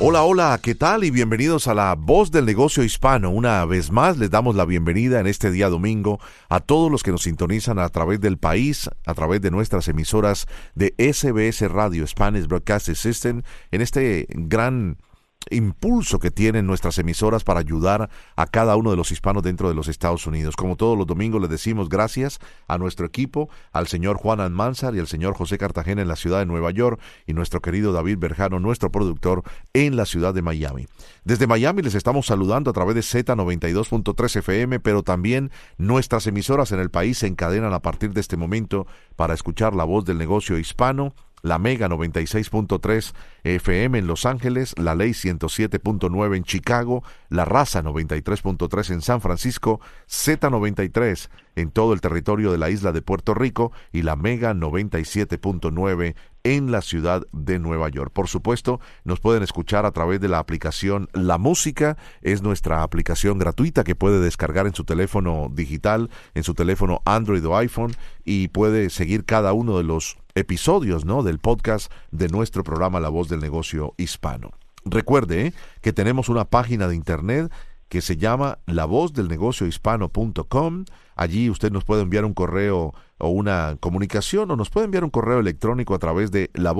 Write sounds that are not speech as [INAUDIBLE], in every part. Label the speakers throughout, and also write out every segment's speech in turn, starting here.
Speaker 1: Hola, hola, ¿qué tal? Y bienvenidos a la voz del negocio hispano. Una vez más les damos la bienvenida en este día domingo a todos los que nos sintonizan a través del país, a través de nuestras emisoras de SBS Radio Spanish Broadcasting System, en este gran impulso que tienen nuestras emisoras para ayudar a cada uno de los hispanos dentro de los Estados Unidos. Como todos los domingos les decimos gracias a nuestro equipo, al señor Juan Almanzar y al señor José Cartagena en la ciudad de Nueva York y nuestro querido David Berjano, nuestro productor en la ciudad de Miami. Desde Miami les estamos saludando a través de Z92.3 FM, pero también nuestras emisoras en el país se encadenan a partir de este momento para escuchar la voz del negocio hispano la Mega 96.3 FM en Los Ángeles, la Ley 107.9 en Chicago, la Raza 93.3 en San Francisco, Z93 en todo el territorio de la isla de Puerto Rico y la Mega 97.9 en la ciudad de Nueva York. Por supuesto, nos pueden escuchar a través de la aplicación La Música, es nuestra aplicación gratuita que puede descargar en su teléfono digital, en su teléfono Android o iPhone y puede seguir cada uno de los episodios, ¿no? del podcast de nuestro programa La Voz del Negocio Hispano. Recuerde ¿eh? que tenemos una página de internet que se llama lavozdelnegociohispano.com. Allí usted nos puede enviar un correo o una comunicación o nos puede enviar un correo electrónico a través de la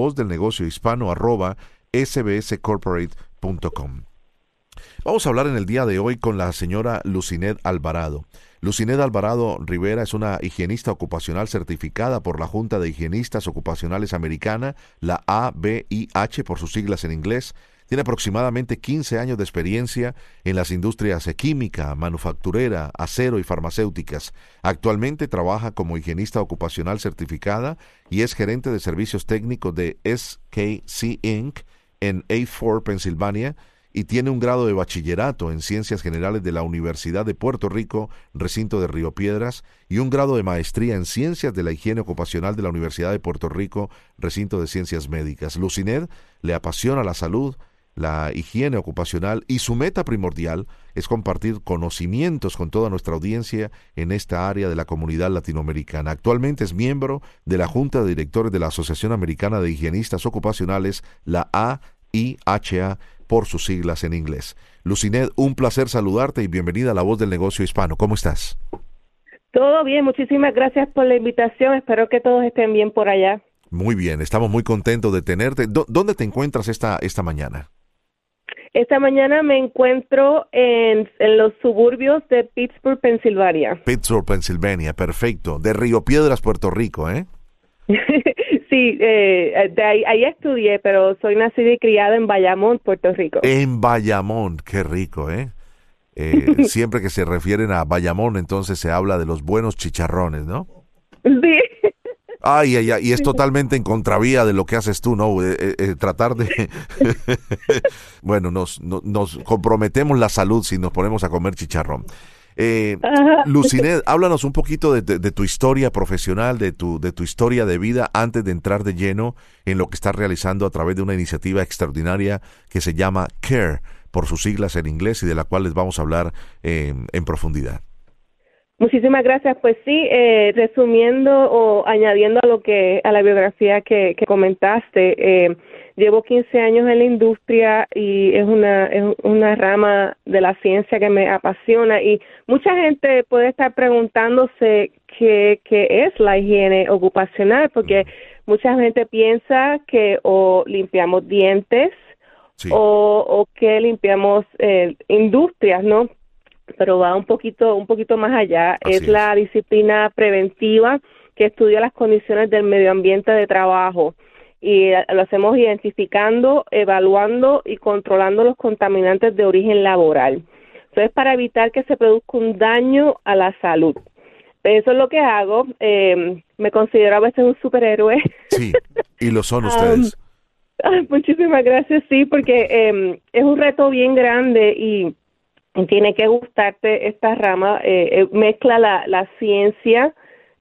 Speaker 1: Vamos a hablar en el día de hoy con la señora Lucinet Alvarado. Lucinet Alvarado Rivera es una higienista ocupacional certificada por la Junta de Higienistas Ocupacionales Americana, la ABIH por sus siglas en inglés, tiene aproximadamente 15 años de experiencia en las industrias química, manufacturera, acero y farmacéuticas. Actualmente trabaja como higienista ocupacional certificada y es gerente de servicios técnicos de SKC Inc. en A4, Pensilvania, y tiene un grado de bachillerato en Ciencias Generales de la Universidad de Puerto Rico, recinto de Río Piedras, y un grado de maestría en Ciencias de la Higiene Ocupacional de la Universidad de Puerto Rico, recinto de Ciencias Médicas. Lucined le apasiona la salud, la higiene ocupacional y su meta primordial es compartir conocimientos con toda nuestra audiencia en esta área de la comunidad latinoamericana. Actualmente es miembro de la Junta de Directores de la Asociación Americana de Higienistas Ocupacionales, la AIHA, por sus siglas en inglés. Lucined, un placer saludarte y bienvenida a La Voz del Negocio Hispano. ¿Cómo estás?
Speaker 2: Todo bien, muchísimas gracias por la invitación. Espero que todos estén bien por allá.
Speaker 1: Muy bien, estamos muy contentos de tenerte. ¿Dónde te encuentras esta, esta mañana?
Speaker 2: Esta mañana me encuentro en, los suburbios de Pittsburgh, Pensilvania.
Speaker 1: Pittsburgh, Pensilvania, perfecto. De Río Piedras, Puerto Rico, ¿eh? [LAUGHS]
Speaker 2: sí, eh, de ahí, ahí, estudié, pero soy nacida y criada en Bayamón, Puerto Rico.
Speaker 1: En Bayamón, qué rico, ¿eh? eh [LAUGHS] siempre que se refieren a Bayamón, entonces se habla de los buenos chicharrones, ¿no?
Speaker 2: Sí.
Speaker 1: Ay, ay, ay, y es totalmente en contravía de lo que haces tú, ¿no? Eh, eh, tratar de... [LAUGHS] bueno, nos, nos, comprometemos la salud si nos ponemos a comer chicharrón. Eh, Lucinet, háblanos un poquito de, de, tu historia profesional, de tu, de tu historia de vida antes de entrar de lleno en lo que estás realizando a través de una iniciativa extraordinaria que se llama CARE, por sus siglas en inglés y de la cual les vamos a hablar en profundidad.
Speaker 2: Muchísimas gracias. Pues sí, eh, resumiendo o añadiendo a lo que a la biografía que, comentaste, eh, llevo 15 años en la industria y es una es una rama de la ciencia que me apasiona y mucha gente puede estar preguntándose qué, qué es la higiene ocupacional porque mucha gente piensa que o limpiamos dientes o, o que limpiamos eh, industrias, ¿no? Pero va un poquito, un poquito más allá. Es, la disciplina preventiva que estudia las condiciones del medio ambiente de trabajo y eh, lo hacemos identificando, evaluando y controlando los contaminantes de origen laboral. Entonces, para evitar que se produzca un daño a la salud. Eso es lo que hago. Eh, me considero a veces un superhéroe.
Speaker 1: Sí, y lo son [LAUGHS] ustedes.
Speaker 2: muchísimas gracias, sí, porque em, es un reto bien grande y tiene que gustarte esta rama. Eh, eh, mezcla la, la ciencia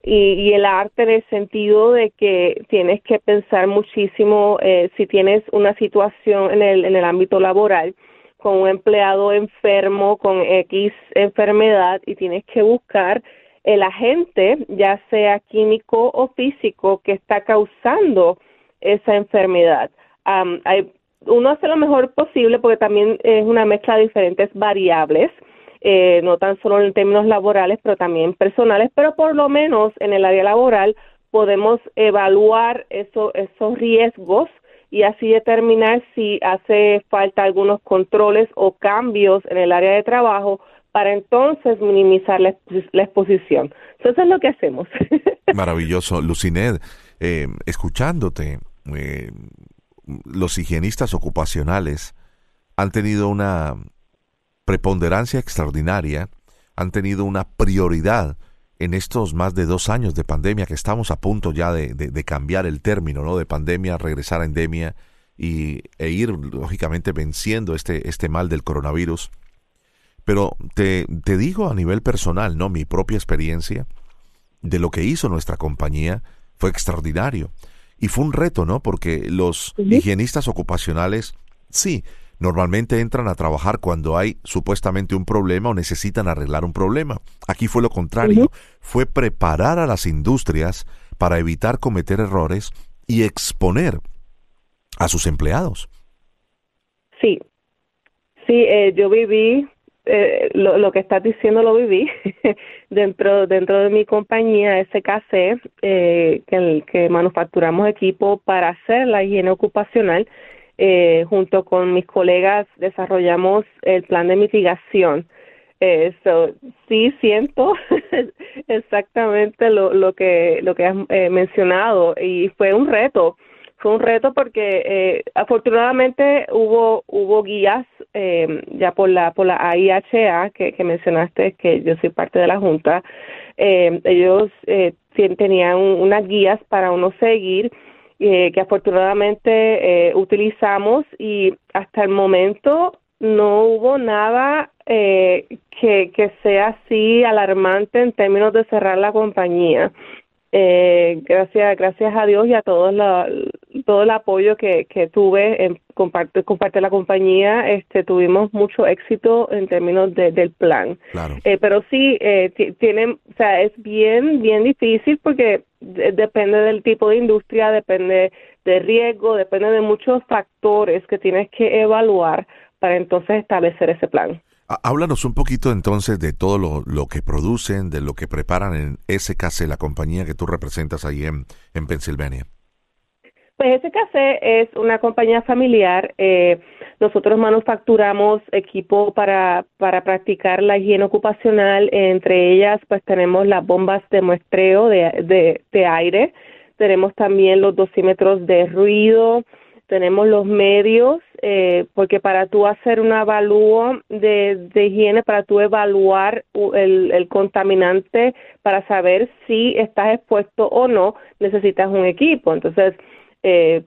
Speaker 2: y, el arte en el sentido de que tienes que pensar muchísimo eh, si tienes una situación en el, en el ámbito laboral con un empleado enfermo con X enfermedad y tienes que buscar el agente, ya sea químico o físico, que está causando esa enfermedad. Uno hace lo mejor posible porque también es una mezcla de diferentes variables eh, no tan solo en términos laborales, pero también personales, pero por lo menos en el área laboral podemos evaluar eso, esos riesgos y así determinar si hace falta algunos controles o cambios en el área de trabajo para entonces minimizar la, exposición. Eso es lo que hacemos. [LAUGHS]
Speaker 1: Maravilloso. Lucined, eh, escuchándote, eh, los higienistas ocupacionales han tenido una preponderancia extraordinaria, han tenido una prioridad en estos más de dos años de pandemia, que estamos a punto ya de, cambiar el término, ¿no? De pandemia, regresar a endemia y, e ir, lógicamente, venciendo este, este mal del coronavirus. Pero te, te digo a nivel personal, ¿no? Mi propia experiencia de lo que hizo nuestra compañía fue extraordinario. Y fue un reto, ¿no? Porque los higienistas ocupacionales, sí, Normalmente entran a trabajar cuando hay supuestamente un problema o necesitan arreglar un problema. Aquí fue lo contrario, fue preparar a las industrias para evitar cometer errores y exponer a sus empleados.
Speaker 2: Sí, sí, eh, yo viví eh, lo, que estás diciendo lo viví [LAUGHS] dentro dentro de mi compañía SKC eh, que, que manufacturamos equipo para hacer la higiene ocupacional eh, junto con mis colegas desarrollamos el plan de mitigación. Eh, sí siento [LAUGHS] exactamente lo, lo que lo que has eh, mencionado y fue un reto fue un reto porque eh, afortunadamente hubo hubo guías eh, ya por la por la AIHA que, mencionaste que yo soy parte de la junta eh, ellos eh, tenían unas guías para uno seguir eh, que afortunadamente eh, utilizamos y hasta el momento no hubo nada que, que sea así alarmante en términos de cerrar la compañía. Eh, gracias, gracias a Dios y a todos la, todo el apoyo que, que tuve en comparte, comparte la compañía, este, tuvimos mucho éxito en términos de, del plan. Eh, pero sí, eh, tienen, o sea, es bien, bien difícil porque depende del tipo de industria, depende de riesgo, depende de muchos factores que tienes que evaluar para entonces establecer ese plan.
Speaker 1: Háblanos un poquito entonces de todo lo, lo, que producen, de lo que preparan en SKC, la compañía que tú representas ahí en, en Pensilvania.
Speaker 2: Pues SKC es una compañía familiar. Eh, nosotros manufacturamos equipo para, para practicar la higiene ocupacional. Entre ellas, pues tenemos las bombas de muestreo de, de, de aire. Tenemos también los dosímetros de ruido, tenemos los medios, eh, porque para tú hacer un avalúo de, higiene, para tú evaluar el, el, contaminante, para saber si estás expuesto o no, necesitas un equipo. Entonces, eh,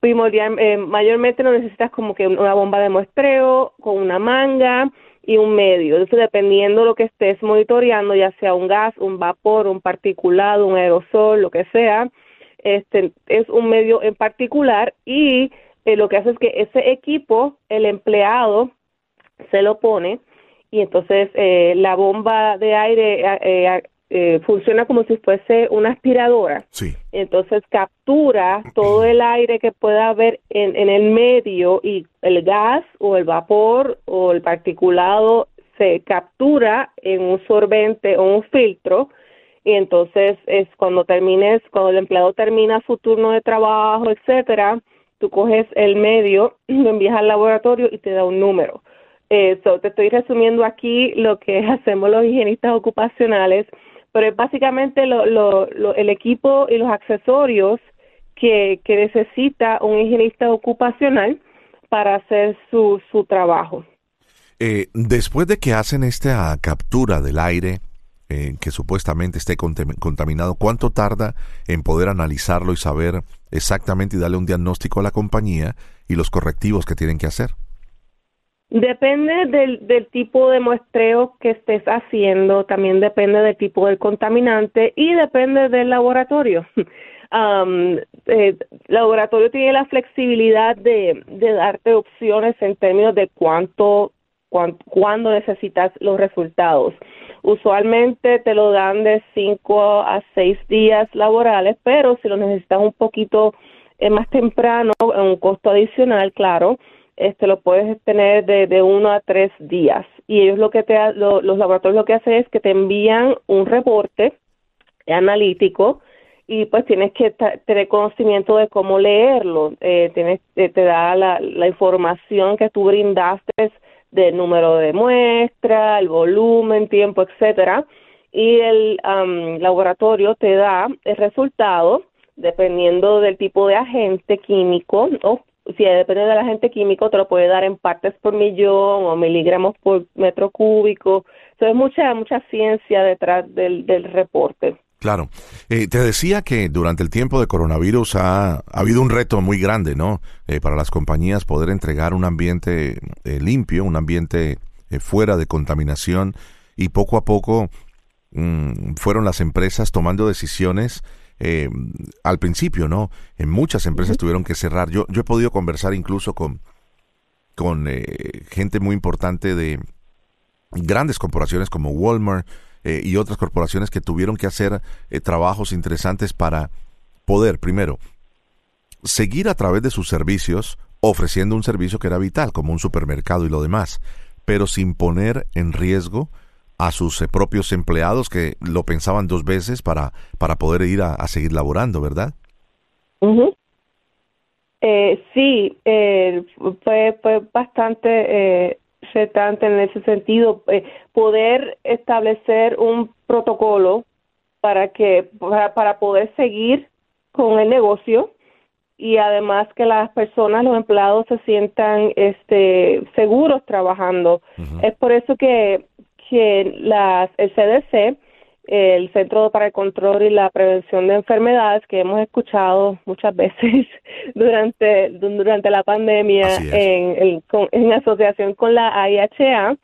Speaker 2: primordial, eh, mayormente no necesitas como que una bomba de muestreo con una manga y un medio. Entonces, dependiendo de lo que estés monitoreando, ya sea un gas, un vapor, un particulado, un aerosol, lo que sea, este es un medio en particular y eh, lo que hace es que ese equipo, el empleado se lo pone y entonces eh, la bomba de aire eh, funciona como si fuese una aspiradora.
Speaker 1: Sí.
Speaker 2: Entonces captura todo el aire que pueda haber en, en el medio y el gas o el vapor o el particulado se captura en un sorbente o un filtro y entonces es cuando termines, cuando el empleado termina su turno de trabajo, etcétera, tú coges el medio, [CLEARS THROAT] lo envías al laboratorio y te da un número. Eso, te estoy resumiendo aquí lo que [LAUGHS] hacemos los higienistas ocupacionales, pero es básicamente lo, lo, el equipo y los accesorios que, que necesita un higienista ocupacional para hacer su, su trabajo.
Speaker 1: Eh, después de que hacen esta captura del aire, eh, que supuestamente esté contaminado, ¿cuánto tarda en poder analizarlo y saber exactamente y darle un diagnóstico a la compañía y los correctivos que tienen que hacer?
Speaker 2: Depende del, del tipo de muestreo que estés haciendo, también depende del tipo del contaminante y depende del laboratorio. [LAUGHS] um, el laboratorio tiene la flexibilidad de, de darte opciones en términos de cuánto, cuándo necesitas los resultados. Usualmente te lo dan de 5 a 6 días laborales, pero si lo necesitas un poquito eh, más temprano, en un costo adicional, claro, este lo puedes tener de, de uno a tres días. Y ellos lo que te, los laboratorios lo que hacen es que te envían un reporte analítico y pues tienes que tener conocimiento de cómo leerlo. Eh, tienes, eh, te da la, la información que tú brindaste del número de muestra, el volumen, tiempo, etcétera, y el laboratorio te da el resultado dependiendo del tipo de agente químico o si depende del agente químico te lo puede dar en partes por millón o miligramos por metro cúbico. Entonces mucha mucha ciencia detrás del, del reporte.
Speaker 1: Claro. Eh, te decía que durante el tiempo de coronavirus ha, habido un reto muy grande, ¿no? Eh, para las compañías poder entregar un ambiente eh, limpio, un ambiente fuera de contaminación y poco a poco mm, fueron las empresas tomando decisiones al principio, ¿no? En muchas empresas tuvieron que cerrar. Yo, yo he podido conversar incluso con, con gente muy importante de grandes corporaciones como Walmart, eh, y otras corporaciones que tuvieron que hacer eh, trabajos interesantes para poder, primero, seguir a través de sus servicios ofreciendo un servicio que era vital, como un supermercado y lo demás, pero sin poner en riesgo a sus eh, propios empleados que lo pensaban dos veces para, para poder ir a, seguir laborando, ¿verdad?
Speaker 2: sí, fue, fue bastante en ese sentido, eh, poder establecer un protocolo para que para, poder seguir con el negocio y además que las personas, los empleados se sientan este seguros trabajando. Es por eso que que las el CDC el Centro para el Control y la Prevención de Enfermedades que hemos escuchado muchas [LAUGHS] veces durante durante la pandemia en, en, asociación con la IHA,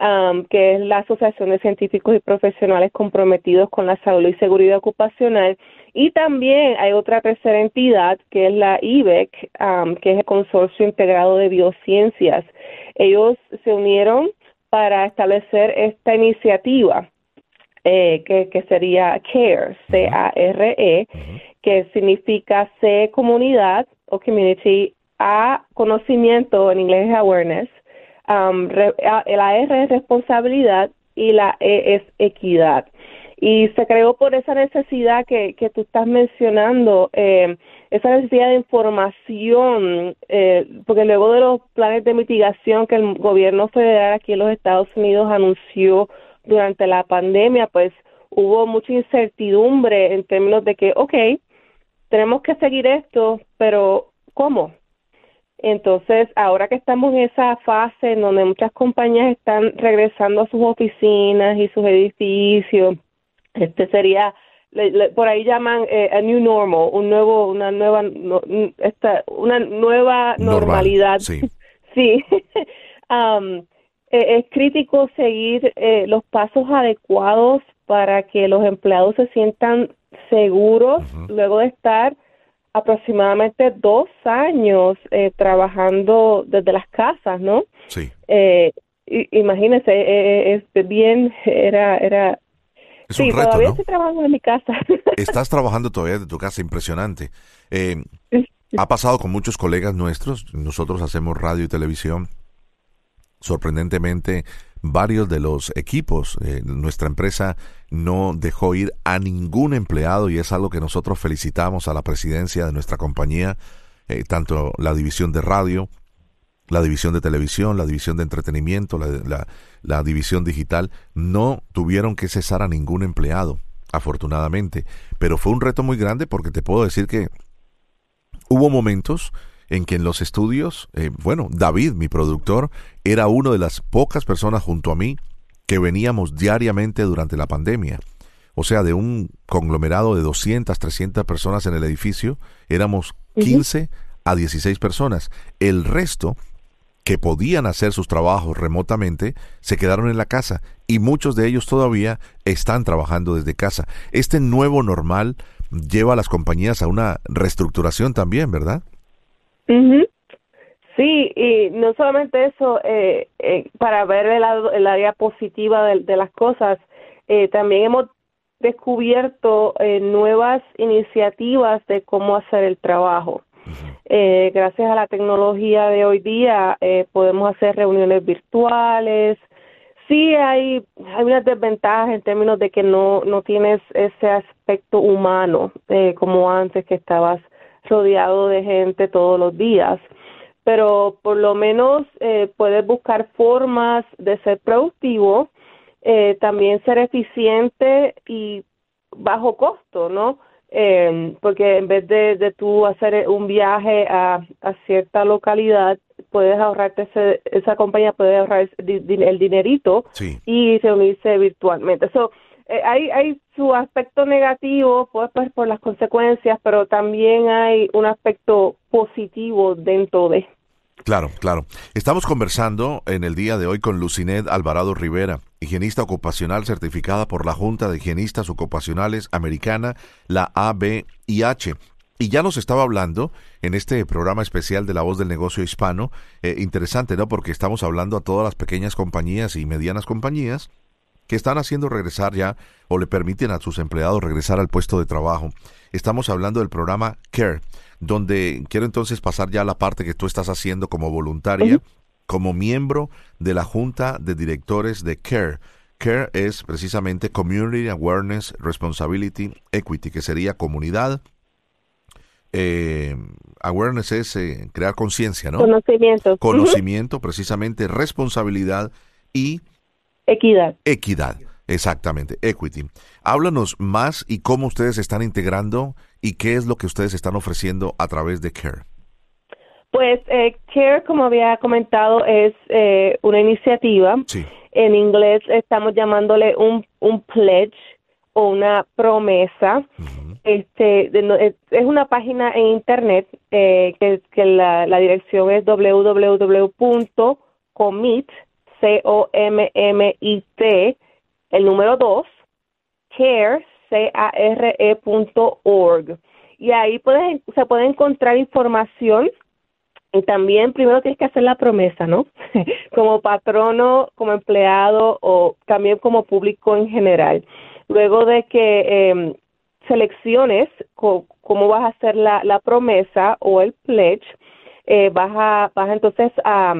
Speaker 2: um, que es la Asociación de Científicos y Profesionales comprometidos con la salud y seguridad ocupacional. Y también hay otra tercera entidad que es la IBEC, um, que es el Consorcio Integrado de Biociencias. Ellos se unieron para establecer esta iniciativa eh, que, sería CARE, C-A-R-E, que significa C comunidad o community, A conocimiento, en inglés es awareness, um, la R es responsabilidad y la E es equidad. Y se creó por esa necesidad que, que tú estás mencionando, eh, esa necesidad de información, eh, porque luego de los planes de mitigación que el gobierno federal aquí en los Estados Unidos anunció durante la pandemia, pues hubo mucha incertidumbre en términos de que, ok, tenemos que seguir esto, pero ¿cómo? Entonces, ahora que estamos en esa fase en donde muchas compañías están regresando a sus oficinas y sus edificios, este sería, por ahí llaman eh, a new normal, un nuevo, una nueva, esta, una nueva normalidad.
Speaker 1: Sí. [LAUGHS]
Speaker 2: sí. [LAUGHS] um, eh, es crítico seguir eh, los pasos adecuados para que los empleados se sientan seguros luego de estar aproximadamente dos años eh, trabajando desde las casas, ¿no?
Speaker 1: Sí.
Speaker 2: imagínese, es bien, era, era.
Speaker 1: Sí,
Speaker 2: todavía estoy trabajando en mi casa. [LAUGHS]
Speaker 1: Estás trabajando todavía de tu casa, impresionante. ha pasado con muchos colegas nuestros. Nosotros hacemos radio y televisión Sorprendentemente, varios de los equipos, eh, nuestra empresa no dejó ir a ningún empleado y es algo que nosotros felicitamos a la presidencia de nuestra compañía, eh, tanto la división de radio, la división de televisión, la división de entretenimiento, la, la división digital, no tuvieron que cesar a ningún empleado, afortunadamente. Pero fue un reto muy grande porque te puedo decir que hubo momentos en que en los estudios, eh, bueno, David, mi productor, era uno de las pocas personas junto a mí que veníamos diariamente durante la pandemia. O sea, de un conglomerado de 200, 300 personas en el edificio, éramos 15 a 16 personas. El resto que podían hacer sus trabajos remotamente se quedaron en la casa y muchos de ellos todavía están trabajando desde casa. Este nuevo normal lleva a las compañías a una reestructuración también, ¿verdad?
Speaker 2: Sí, y no solamente eso, eh, eh, para ver el, el área positiva de, las cosas, eh, también hemos descubierto nuevas iniciativas de cómo hacer el trabajo. Gracias a la tecnología de hoy día podemos hacer reuniones virtuales. Sí hay, hay unas desventajas en términos de que no, no tienes ese aspecto humano como antes que estabas rodeado de gente todos los días pero por lo menos eh, puedes buscar formas de ser productivo, eh, también ser eficiente y bajo costo, ¿no? Eh, porque en vez de, de tú hacer un viaje a, a cierta localidad, puedes ahorrarte ese, esa compañía puede ahorrar el dinerito y reunirse virtualmente. So, eh, hay, hay su aspecto negativo, pues, pues por las consecuencias, pero también hay un aspecto positivo dentro de.
Speaker 1: Claro, claro. Estamos conversando en el día de hoy con Lucinet Alvarado Rivera, higienista ocupacional certificada por la Junta de Higienistas Ocupacionales Americana, la ABIH. Y ya nos estaba hablando en este programa especial de La Voz del Negocio Hispano, eh, interesante, ¿no? Porque estamos hablando a todas las pequeñas compañías y medianas compañías que están haciendo regresar ya o le permiten a sus empleados regresar al puesto de trabajo. Estamos hablando del programa CARE, donde quiero entonces pasar ya a la parte que tú estás haciendo como voluntaria, como miembro de la Junta de Directores de CARE. CARE es precisamente Community Awareness Responsibility Equity, que sería comunidad. Eh, awareness es eh, crear conciencia, ¿no?
Speaker 2: Conocimiento.
Speaker 1: Conocimiento, precisamente responsabilidad y
Speaker 2: Equidad.
Speaker 1: Equidad, exactamente, equity. Háblanos más y cómo ustedes están integrando y qué es lo que ustedes están ofreciendo a través de CARE.
Speaker 2: Pues eh, CARE, como había comentado, es eh, una iniciativa. En inglés estamos llamándole un, un pledge o una promesa. Este es una página en internet eh, que, que la, la dirección es www.commit C-O-M-M-I-T, el número 2, care, C-A-R-E org. Y ahí puedes, se puede encontrar información también primero tienes que hacer la promesa, ¿no? [LAUGHS] como patrono, como empleado o también como público en general. Luego de que eh, selecciones cómo vas a hacer la, la promesa o el pledge, eh, vas, a, vas entonces a,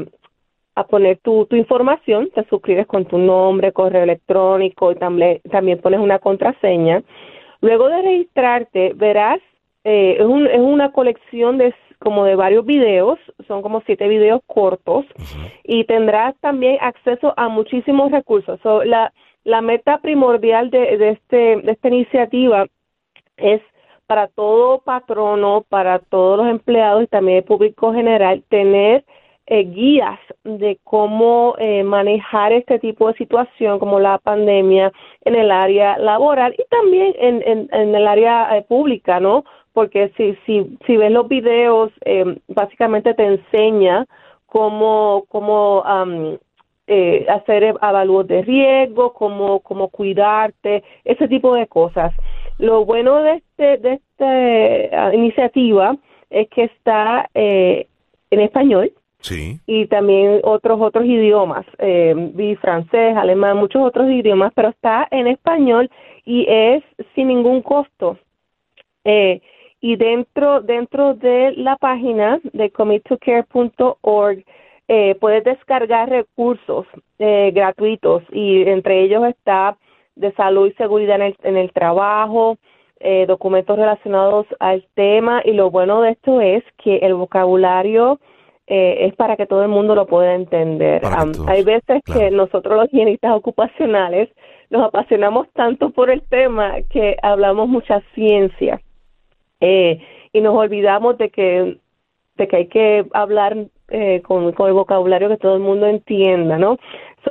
Speaker 2: a poner tu, tu información, te suscribes con tu nombre, correo electrónico y también, también pones una contraseña. Luego de registrarte, verás, eh, es, un, es una colección de como de varios videos, son como siete videos cortos y tendrás también acceso a muchísimos recursos. la, la meta primordial de, de, este, de esta iniciativa es para todo patrono, para todos los empleados y también el público general, tener eh, guías de cómo eh, manejar este tipo de situación como la pandemia en el área laboral y también en, en, el área eh, pública, ¿no? Porque si, si, si ves los videos, básicamente te enseña cómo, cómo hacer avalúos de riesgo, cómo, cómo cuidarte, ese tipo de cosas. Lo bueno de, este, de esta iniciativa es que está en español, y también otros otros idiomas, eh, vi francés, alemán, muchos otros idiomas, pero está en español y es sin ningún costo. Eh, y dentro dentro de la página de committocare.org eh, puedes descargar recursos eh, gratuitos y entre ellos está de salud y seguridad en el, en el trabajo, eh, documentos relacionados al tema y lo bueno de esto es que el vocabulario eh, es para que todo el mundo lo pueda entender. hay veces que nosotros los higienistas ocupacionales nos apasionamos tanto por el tema que hablamos mucha ciencia eh, y nos olvidamos de que de que hay que hablar eh, con, con, el vocabulario que todo el mundo entienda, ¿no?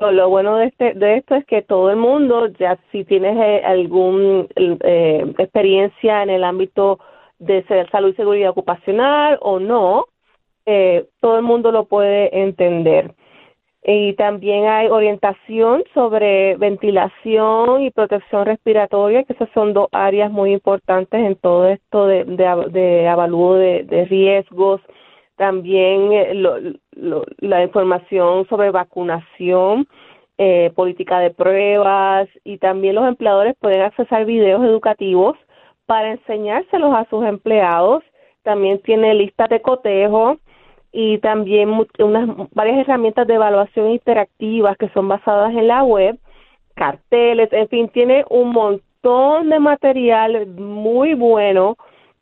Speaker 2: lo bueno de, este, de esto es que todo el mundo, ya si tienes eh, algún eh, experiencia en el ámbito de salud y seguridad ocupacional o no, eh, todo el mundo lo puede entender. Y también hay orientación sobre ventilación y protección respiratoria, que esas son dos áreas muy importantes en todo esto de, de, de avalúo de, riesgos. También eh, la información sobre vacunación, eh, política de pruebas y también los empleadores pueden accesar videos educativos para enseñárselos a sus empleados. También tiene listas de cotejo y también unas varias herramientas de evaluación interactivas que son basadas en la web, carteles, en fin, tiene un montón de material muy bueno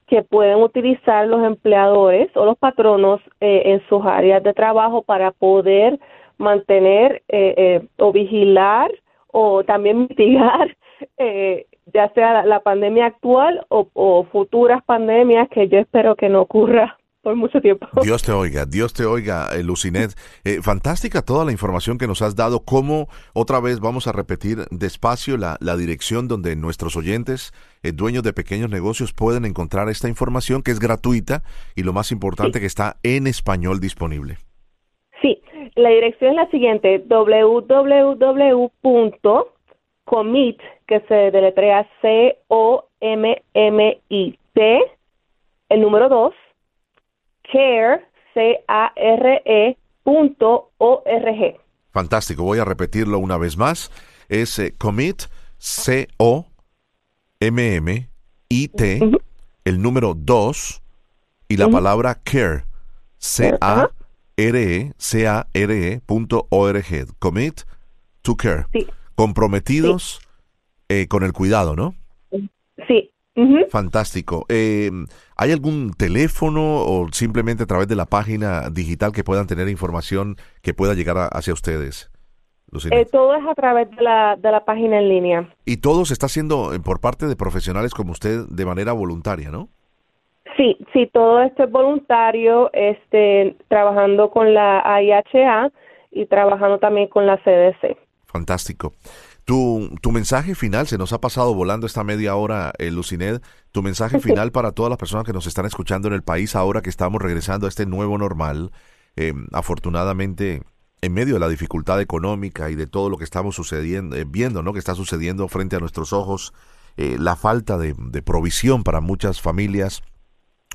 Speaker 2: que pueden utilizar los empleadores o los patronos eh, en sus áreas de trabajo para poder mantener eh, eh, o vigilar o también [LAUGHS] mitigar ya sea la, pandemia actual o futuras pandemias que yo espero que no ocurra por mucho tiempo. [LAUGHS]
Speaker 1: Dios te oiga, Dios te oiga, eh, Lucinet. Eh, fantástica toda la información que nos has dado. ¿Cómo otra vez vamos a repetir despacio la, la dirección donde nuestros oyentes, eh, dueños de pequeños negocios, pueden encontrar esta información que es gratuita y lo más importante que está en español disponible?
Speaker 2: Sí, la dirección es la siguiente, www.comit, que se deletrea C-O-M-M-I-T, el número 2, care, C-A-R-E, punto O-R-G.
Speaker 1: Fantástico, voy a repetirlo una vez más. Es eh, commit, C-O-M-M-I-T, el número 2 y la palabra care, C-A-R-E, C-A-R-E, punto O-R-G. Commit to care. Comprometidos eh, con el cuidado, ¿no?
Speaker 2: Sí,
Speaker 1: Fantástico. Eh, ¿Hay algún teléfono o simplemente a través de la página digital que puedan tener información que pueda llegar hacia ustedes?
Speaker 2: Eh, todo es a través de la, de la página en línea.
Speaker 1: Y todo se está haciendo eh, por parte de profesionales como usted de manera voluntaria, ¿no?
Speaker 2: Sí, sí, todo esto es voluntario, este, trabajando con la IHA y trabajando también con la CDC.
Speaker 1: Fantástico. Tu, tu mensaje final, se nos ha pasado volando esta media hora, eh, Lucined, tu mensaje final para todas las personas que nos están escuchando en el país ahora que estamos regresando a este nuevo normal, eh, afortunadamente en medio de la dificultad económica y de todo lo que estamos sucediendo, eh, viendo, ¿no? Que está sucediendo frente a nuestros ojos, eh, la falta de, de provisión para muchas familias,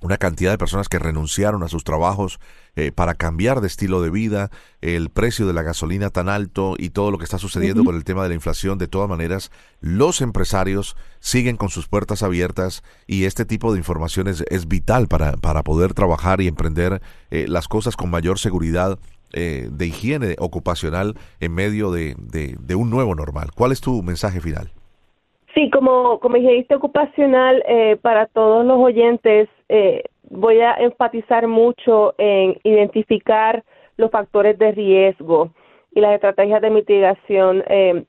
Speaker 1: una cantidad de personas que renunciaron a sus trabajos eh, para cambiar de estilo de vida, el precio de la gasolina tan alto y todo lo que está sucediendo con el tema de la inflación, de todas maneras, los empresarios siguen con sus puertas abiertas y este tipo de información es, vital para, para, poder trabajar y emprender eh, las cosas con mayor seguridad eh, de higiene ocupacional en medio de, de un nuevo normal. ¿Cuál es tu mensaje final?
Speaker 2: Sí, como, como higienista ocupacional, eh, para todos los oyentes, eh, voy a enfatizar mucho en identificar los factores de riesgo y las estrategias de mitigación. Eh,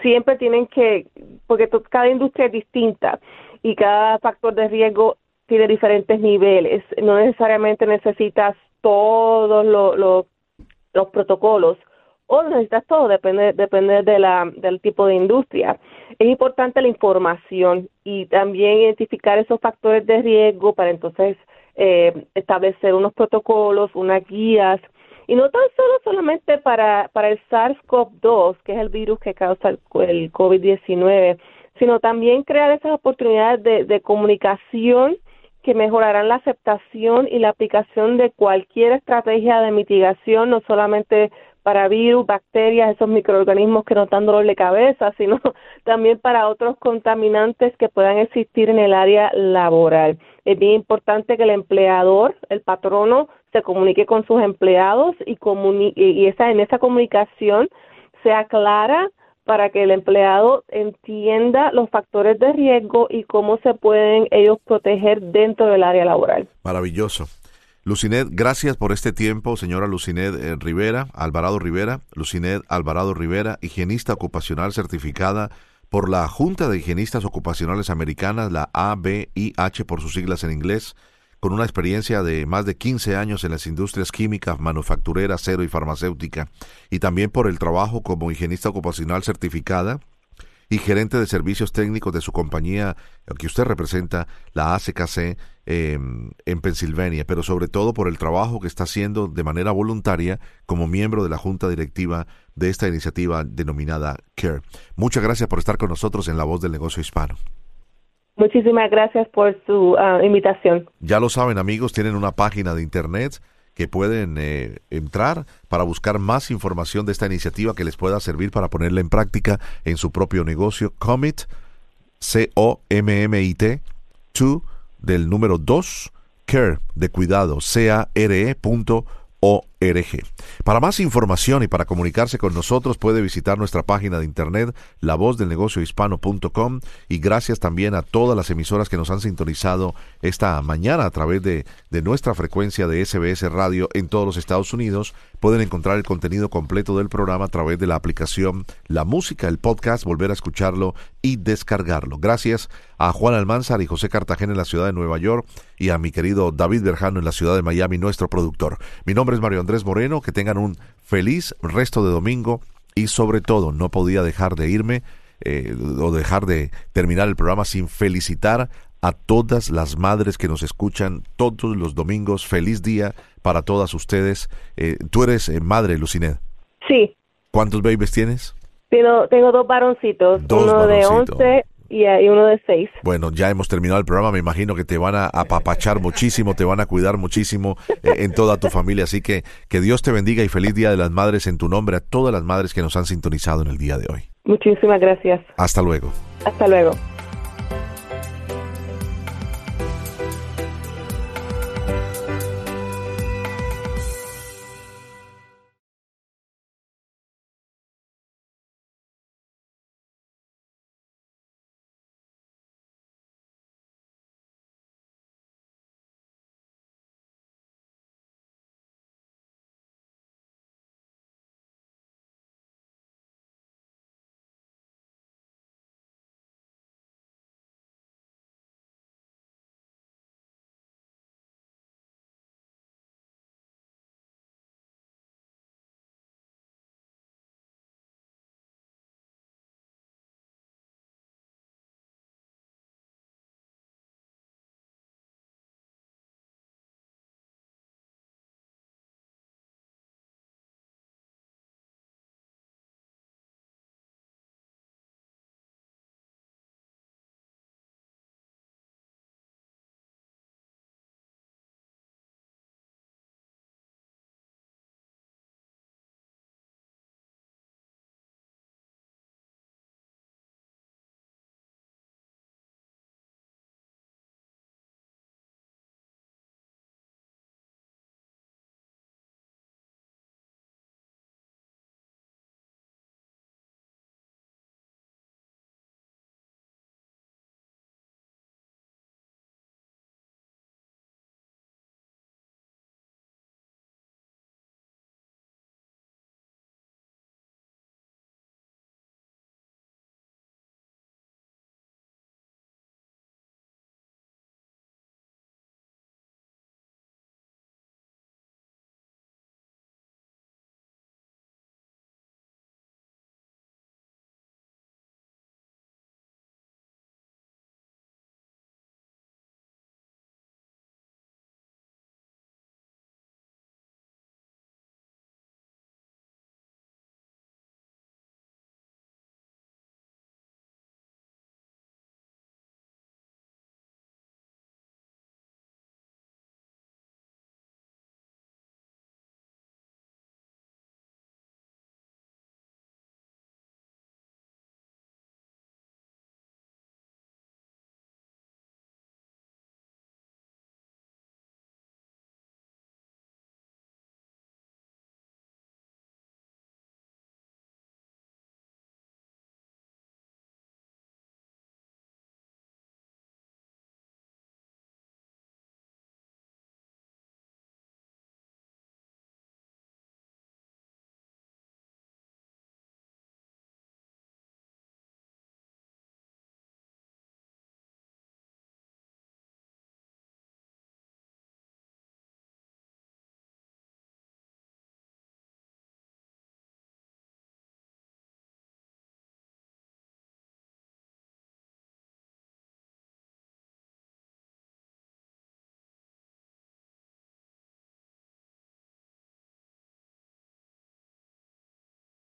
Speaker 2: siempre tienen que, porque cada industria es distinta y cada factor de riesgo tiene diferentes niveles. No necesariamente necesitas todos los protocolos o necesitas todo, depende, depende de la, del tipo de industria. Es importante la información y también identificar esos factores de riesgo para entonces eh, establecer unos protocolos, unas guías, y no tan solo solamente para, para el SARS-CoV-2, que es el virus que causa el, el COVID-19, sino también crear esas oportunidades de, de comunicación que mejorarán la aceptación y la aplicación de cualquier estrategia de mitigación, no solamente para virus, bacterias, esos microorganismos que no están dolor de cabeza, [LAUGHS] sino también para otros contaminantes que puedan existir en el área laboral. Es bien importante que el empleador, el patrono, se comunique con sus empleados y, y esa, en esa comunicación sea clara para que el empleado entienda los factores de riesgo y cómo se pueden ellos proteger dentro del área laboral.
Speaker 1: Maravilloso. Lucinet, gracias por este tiempo, señora Lucinet eh, Rivera, Alvarado Rivera, Lucinet Alvarado Rivera, higienista ocupacional certificada por la Junta de Higienistas Ocupacionales Americanas, la ABIH por sus siglas en inglés, con una experiencia de más de 15 años en las industrias químicas, manufacturera, acero y farmacéutica, y también por el trabajo como higienista ocupacional certificada y gerente de servicios técnicos de su compañía que usted representa, la ACKC, em, en Pensilvania, pero sobre todo por el trabajo que está haciendo de manera voluntaria como miembro de la junta directiva de esta iniciativa denominada CARE. Muchas gracias por estar con nosotros en La Voz del Negocio Hispano.
Speaker 2: Muchísimas gracias por su ah, invitación.
Speaker 1: Ya lo saben amigos, tienen una página de internet que pueden eh, entrar para buscar más información de esta iniciativa que les pueda servir para ponerla en práctica en su propio negocio. Commit, C-O-M-M-I-T, to, del número 2, care, de cuidado, C-A-R-E punto para más información y para comunicarse con nosotros puede visitar nuestra página de internet lavozdelnegociohispano.com y gracias también a todas las emisoras que nos han sintonizado esta mañana a través de, de nuestra frecuencia de SBS Radio en todos los Estados Unidos. Pueden encontrar el contenido completo del programa a través de la aplicación La Música, el podcast, volver a escucharlo y descargarlo. Gracias a Juan Almanzar y José Cartagena en la ciudad de Nueva York y a mi querido David Berjano en la ciudad de Miami, nuestro productor. Mi nombre es Mario Andrés Moreno, que tengan un feliz resto de domingo y sobre todo no podía dejar de irme eh, o dejar de terminar el programa sin felicitar a todas las madres que nos escuchan todos los domingos. Feliz día para todas ustedes. Eh, Tú eres eh, madre, Lucinet.
Speaker 2: Sí.
Speaker 1: ¿Cuántos babies tienes?
Speaker 2: Tengo, tengo dos varoncitos, uno de 11 y, uno de seis.
Speaker 1: Bueno, ya hemos terminado el programa. Me imagino que te van a apapachar muchísimo, te van a cuidar muchísimo eh, en toda tu familia. Así que que Dios te bendiga y feliz Día de las Madres en tu nombre a todas las madres que nos han sintonizado en el día de hoy.
Speaker 2: Muchísimas gracias.
Speaker 1: Hasta luego.
Speaker 2: Hasta luego.